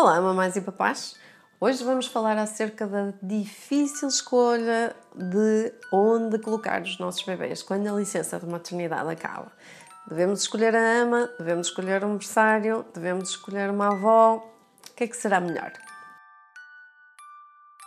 Olá, mamães e papás! Hoje vamos falar acerca da difícil escolha de onde colocar os nossos bebês quando a licença de maternidade acaba. Devemos escolher a ama, devemos escolher um berçário, devemos escolher uma avó. O que é que será melhor?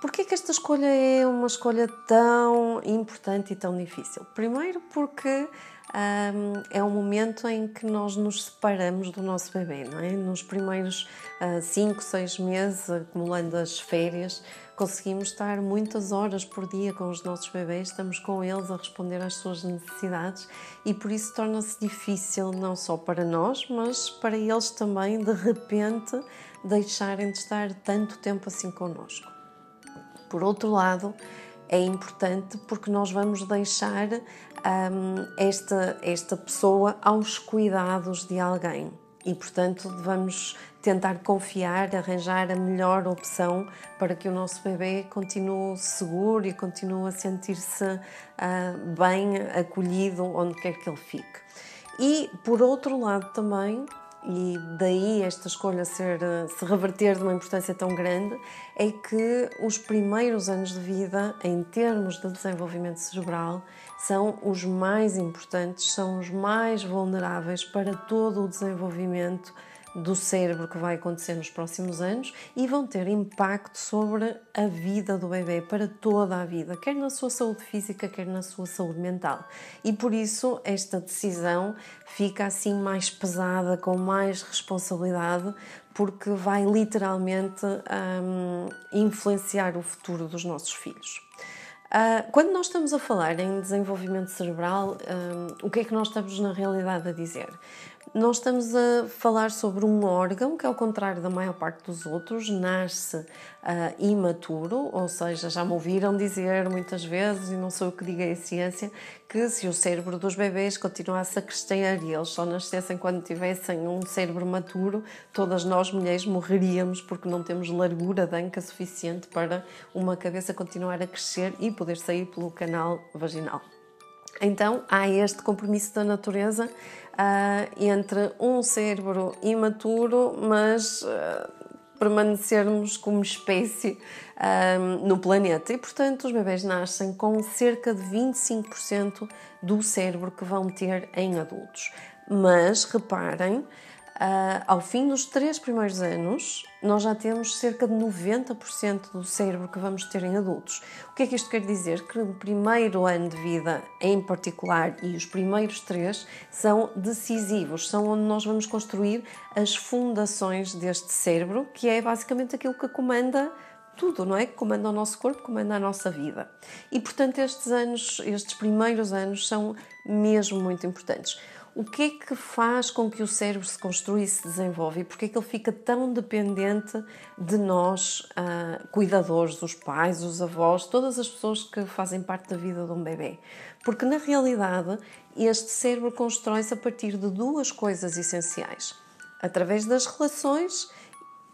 Porquê que esta escolha é uma escolha tão importante e tão difícil? Primeiro porque um, é um momento em que nós nos separamos do nosso bebê, não é? Nos primeiros 5, uh, 6 meses, acumulando as férias, conseguimos estar muitas horas por dia com os nossos bebês, estamos com eles a responder às suas necessidades e por isso torna-se difícil não só para nós, mas para eles também, de repente, deixarem de estar tanto tempo assim connosco. Por outro lado, é importante porque nós vamos deixar um, esta, esta pessoa aos cuidados de alguém e, portanto, vamos tentar confiar, arranjar a melhor opção para que o nosso bebê continue seguro e continue a sentir-se uh, bem acolhido onde quer que ele fique. E, por outro lado, também e daí esta escolha ser, se reverter de uma importância tão grande, é que os primeiros anos de vida, em termos de desenvolvimento cerebral, são os mais importantes, são os mais vulneráveis para todo o desenvolvimento do cérebro que vai acontecer nos próximos anos e vão ter impacto sobre a vida do bebê para toda a vida, quer na sua saúde física, quer na sua saúde mental. E por isso esta decisão fica assim mais pesada, com mais responsabilidade, porque vai literalmente um, influenciar o futuro dos nossos filhos. Uh, quando nós estamos a falar em desenvolvimento cerebral, um, o que é que nós estamos na realidade a dizer? Nós estamos a falar sobre um órgão que, ao contrário da maior parte dos outros, nasce uh, imaturo, ou seja, já me ouviram dizer muitas vezes, e não sou eu que diga a ciência, que se o cérebro dos bebês continuasse a crescer e eles só nascessem quando tivessem um cérebro maturo, todas nós mulheres morreríamos porque não temos largura de anca suficiente para uma cabeça continuar a crescer e poder sair pelo canal vaginal. Então há este compromisso da natureza uh, entre um cérebro imaturo, mas uh, permanecermos como espécie uh, no planeta. E, portanto, os bebés nascem com cerca de 25% do cérebro que vão ter em adultos. Mas reparem Uh, ao fim dos três primeiros anos, nós já temos cerca de 90% do cérebro que vamos ter em adultos. O que é que isto quer dizer? Que o primeiro ano de vida, em particular, e os primeiros três, são decisivos, são onde nós vamos construir as fundações deste cérebro, que é basicamente aquilo que comanda tudo, não é? Que comanda o nosso corpo, comanda a nossa vida. E portanto, estes anos, estes primeiros anos, são mesmo muito importantes o que é que faz com que o cérebro se construa e se desenvolva e porque é que ele fica tão dependente de nós, uh, cuidadores, os pais, os avós, todas as pessoas que fazem parte da vida de um bebê. Porque na realidade este cérebro constrói-se a partir de duas coisas essenciais: através das relações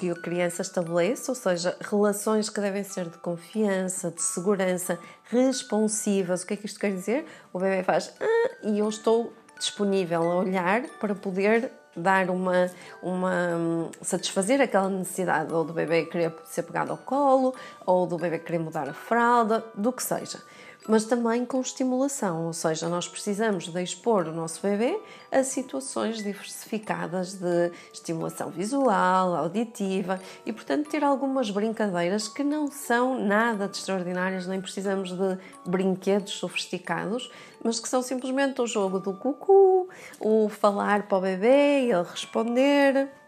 que a criança estabelece, ou seja, relações que devem ser de confiança, de segurança, responsivas. O que é que isto quer dizer? O bebê faz ah, e eu estou disponível a olhar para poder dar uma, uma satisfazer aquela necessidade ou do bebê querer ser pegado ao colo ou do bebê querer mudar a fralda, do que seja mas também com estimulação, ou seja, nós precisamos de expor o nosso bebê a situações diversificadas de estimulação visual, auditiva e, portanto, ter algumas brincadeiras que não são nada de extraordinárias, nem precisamos de brinquedos sofisticados, mas que são simplesmente o jogo do cucu, o falar para o bebê e ele responder.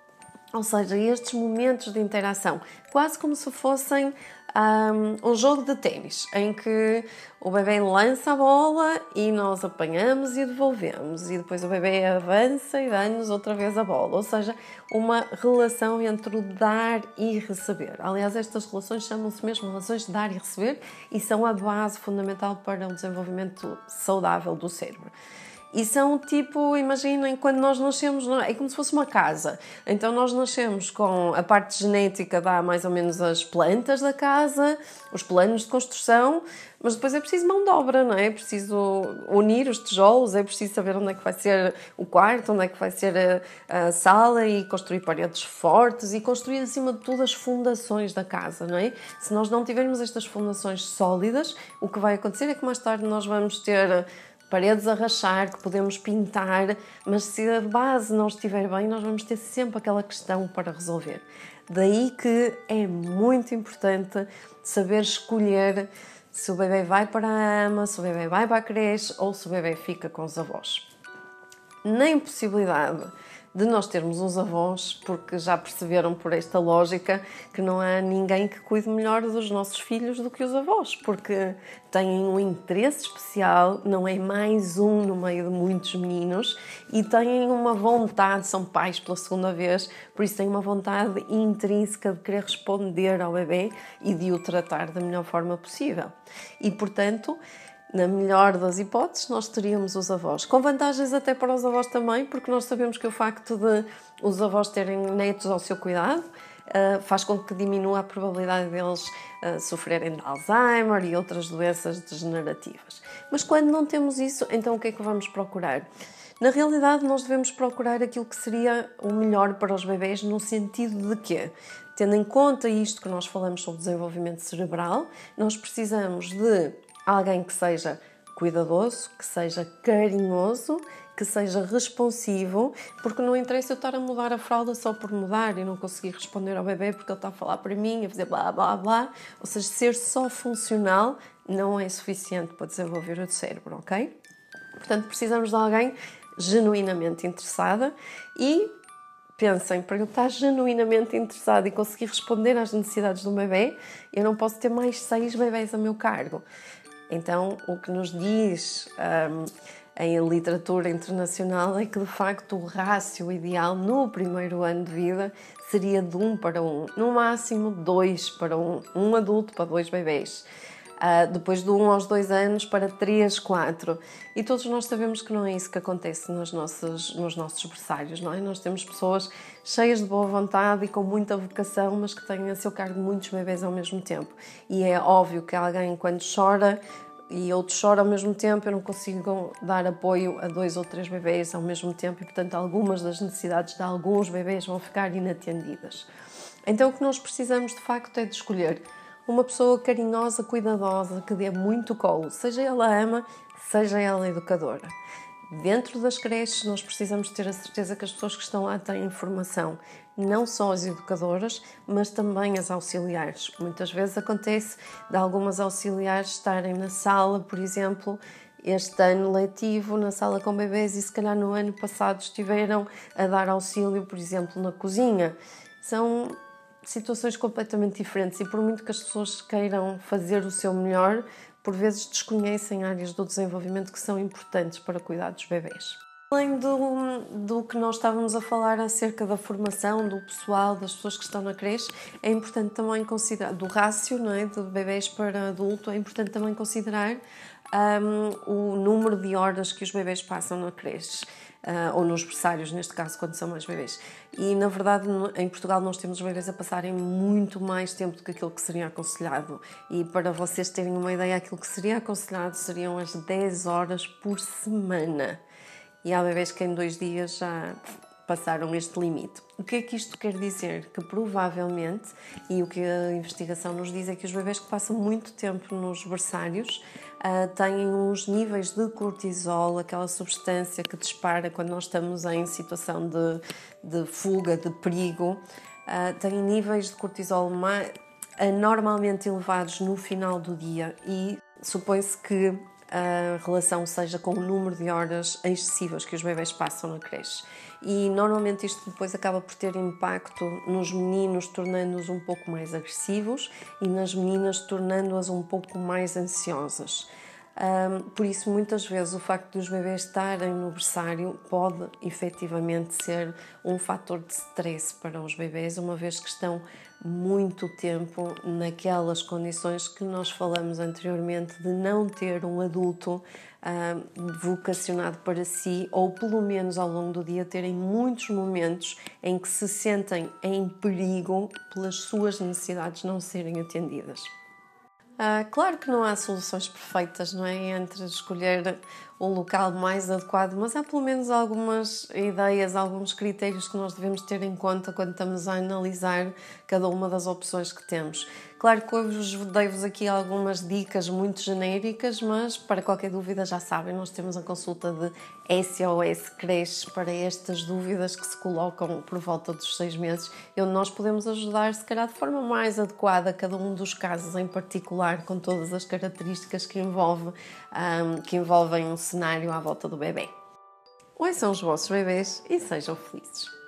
Ou seja, estes momentos de interação, quase como se fossem um, um jogo de ténis em que o bebê lança a bola e nós apanhamos e devolvemos, e depois o bebê avança e dá-nos outra vez a bola. Ou seja, uma relação entre o dar e receber. Aliás, estas relações chamam-se mesmo relações de dar e receber e são a base fundamental para o desenvolvimento saudável do cérebro. E são tipo, imaginem, quando nós nascemos, é como se fosse uma casa. Então nós nascemos com a parte genética, dá mais ou menos as plantas da casa, os planos de construção, mas depois é preciso mão de obra, não é? É preciso unir os tijolos, é preciso saber onde é que vai ser o quarto, onde é que vai ser a, a sala e construir paredes fortes e construir acima de tudo as fundações da casa, não é? Se nós não tivermos estas fundações sólidas, o que vai acontecer é que mais tarde nós vamos ter paredes a rachar, que podemos pintar, mas se a base não estiver bem, nós vamos ter sempre aquela questão para resolver. Daí que é muito importante saber escolher se o bebê vai para a ama, se o bebê vai para a creche ou se o bebê fica com os avós. Na impossibilidade de nós termos uns avós, porque já perceberam por esta lógica que não há ninguém que cuide melhor dos nossos filhos do que os avós, porque têm um interesse especial, não é mais um no meio de muitos meninos e têm uma vontade, são pais pela segunda vez, por isso têm uma vontade intrínseca de querer responder ao bebê e de o tratar da melhor forma possível. E portanto, na melhor das hipóteses, nós teríamos os avós. Com vantagens até para os avós também, porque nós sabemos que o facto de os avós terem netos ao seu cuidado uh, faz com que diminua a probabilidade deles uh, sofrerem de Alzheimer e outras doenças degenerativas. Mas quando não temos isso, então o que é que vamos procurar? Na realidade, nós devemos procurar aquilo que seria o melhor para os bebês, no sentido de que, tendo em conta isto que nós falamos sobre desenvolvimento cerebral, nós precisamos de alguém que seja cuidadoso, que seja carinhoso, que seja responsivo, porque não interessa eu estar a mudar a fralda só por mudar e não conseguir responder ao bebê porque ele está a falar para mim, a fazer blá blá blá. Ou seja, ser só funcional não é suficiente para desenvolver o cérebro, ok? Portanto, precisamos de alguém genuinamente interessada e pensem, para eu estar genuinamente interessado e conseguir responder às necessidades do bebê, eu não posso ter mais seis bebés a meu cargo. Então, o que nos diz um, em literatura internacional é que, de facto, o rácio ideal no primeiro ano de vida seria de um para um, no máximo dois para um, um adulto para dois bebês. Uh, depois de um aos dois anos para três, quatro. E todos nós sabemos que não é isso que acontece nos nossos, nos nossos berçários, não é? Nós temos pessoas cheias de boa vontade e com muita vocação, mas que têm a seu cargo muitos bebês ao mesmo tempo. E é óbvio que alguém, quando chora, e outro chora ao mesmo tempo, eu não consigo dar apoio a dois ou três bebês ao mesmo tempo e, portanto, algumas das necessidades de alguns bebês vão ficar inatendidas. Então, o que nós precisamos de facto é de escolher uma pessoa carinhosa, cuidadosa, que dê muito colo, seja ela ama, seja ela educadora. Dentro das creches, nós precisamos ter a certeza que as pessoas que estão lá têm informação, não só as educadoras, mas também as auxiliares. Muitas vezes acontece de algumas auxiliares estarem na sala, por exemplo, este ano letivo, na sala com bebês, e se calhar no ano passado estiveram a dar auxílio, por exemplo, na cozinha. São situações completamente diferentes e por muito que as pessoas queiram fazer o seu melhor, por vezes desconhecem áreas do desenvolvimento que são importantes para cuidar dos bebés. Além do, do que nós estávamos a falar acerca da formação do pessoal, das pessoas que estão na creche, é importante também considerar, do rácio não é, de bebés para adulto, é importante também considerar um, o número de horas que os bebés passam na creche uh, ou nos berçários, neste caso, quando são mais bebês. E, na verdade, em Portugal nós temos os bebês a passarem muito mais tempo do que aquilo que seria aconselhado. E, para vocês terem uma ideia, aquilo que seria aconselhado seriam as 10 horas por semana. E há bebês que em dois dias já passaram este limite. O que é que isto quer dizer? Que provavelmente, e o que a investigação nos diz é que os bebês que passam muito tempo nos berçários uh, têm uns níveis de cortisol, aquela substância que dispara quando nós estamos em situação de, de fuga, de perigo, uh, têm níveis de cortisol anormalmente elevados no final do dia e supõe-se que a relação seja com o número de horas excessivas que os bebés passam na creche. E normalmente isto depois acaba por ter impacto nos meninos, tornando-os um pouco mais agressivos e nas meninas, tornando-as um pouco mais ansiosas. Um, por isso, muitas vezes, o facto dos bebês estarem no berçário pode efetivamente ser um fator de stress para os bebês, uma vez que estão muito tempo naquelas condições que nós falamos anteriormente de não ter um adulto uh, vocacionado para si, ou pelo menos ao longo do dia terem muitos momentos em que se sentem em perigo pelas suas necessidades não serem atendidas. Uh, claro que não há soluções perfeitas, não é? Entre escolher o local mais adequado, mas há pelo menos algumas ideias, alguns critérios que nós devemos ter em conta quando estamos a analisar cada uma das opções que temos. Claro que hoje dei-vos aqui algumas dicas muito genéricas, mas para qualquer dúvida já sabem, nós temos a consulta de SOS Creche para estas dúvidas que se colocam por volta dos seis meses, onde nós podemos ajudar, se calhar, de forma mais adequada a cada um dos casos em particular, com todas as características que, envolve, um, que envolvem um cenário à volta do bebê. Ouçam os vossos bebês e sejam felizes.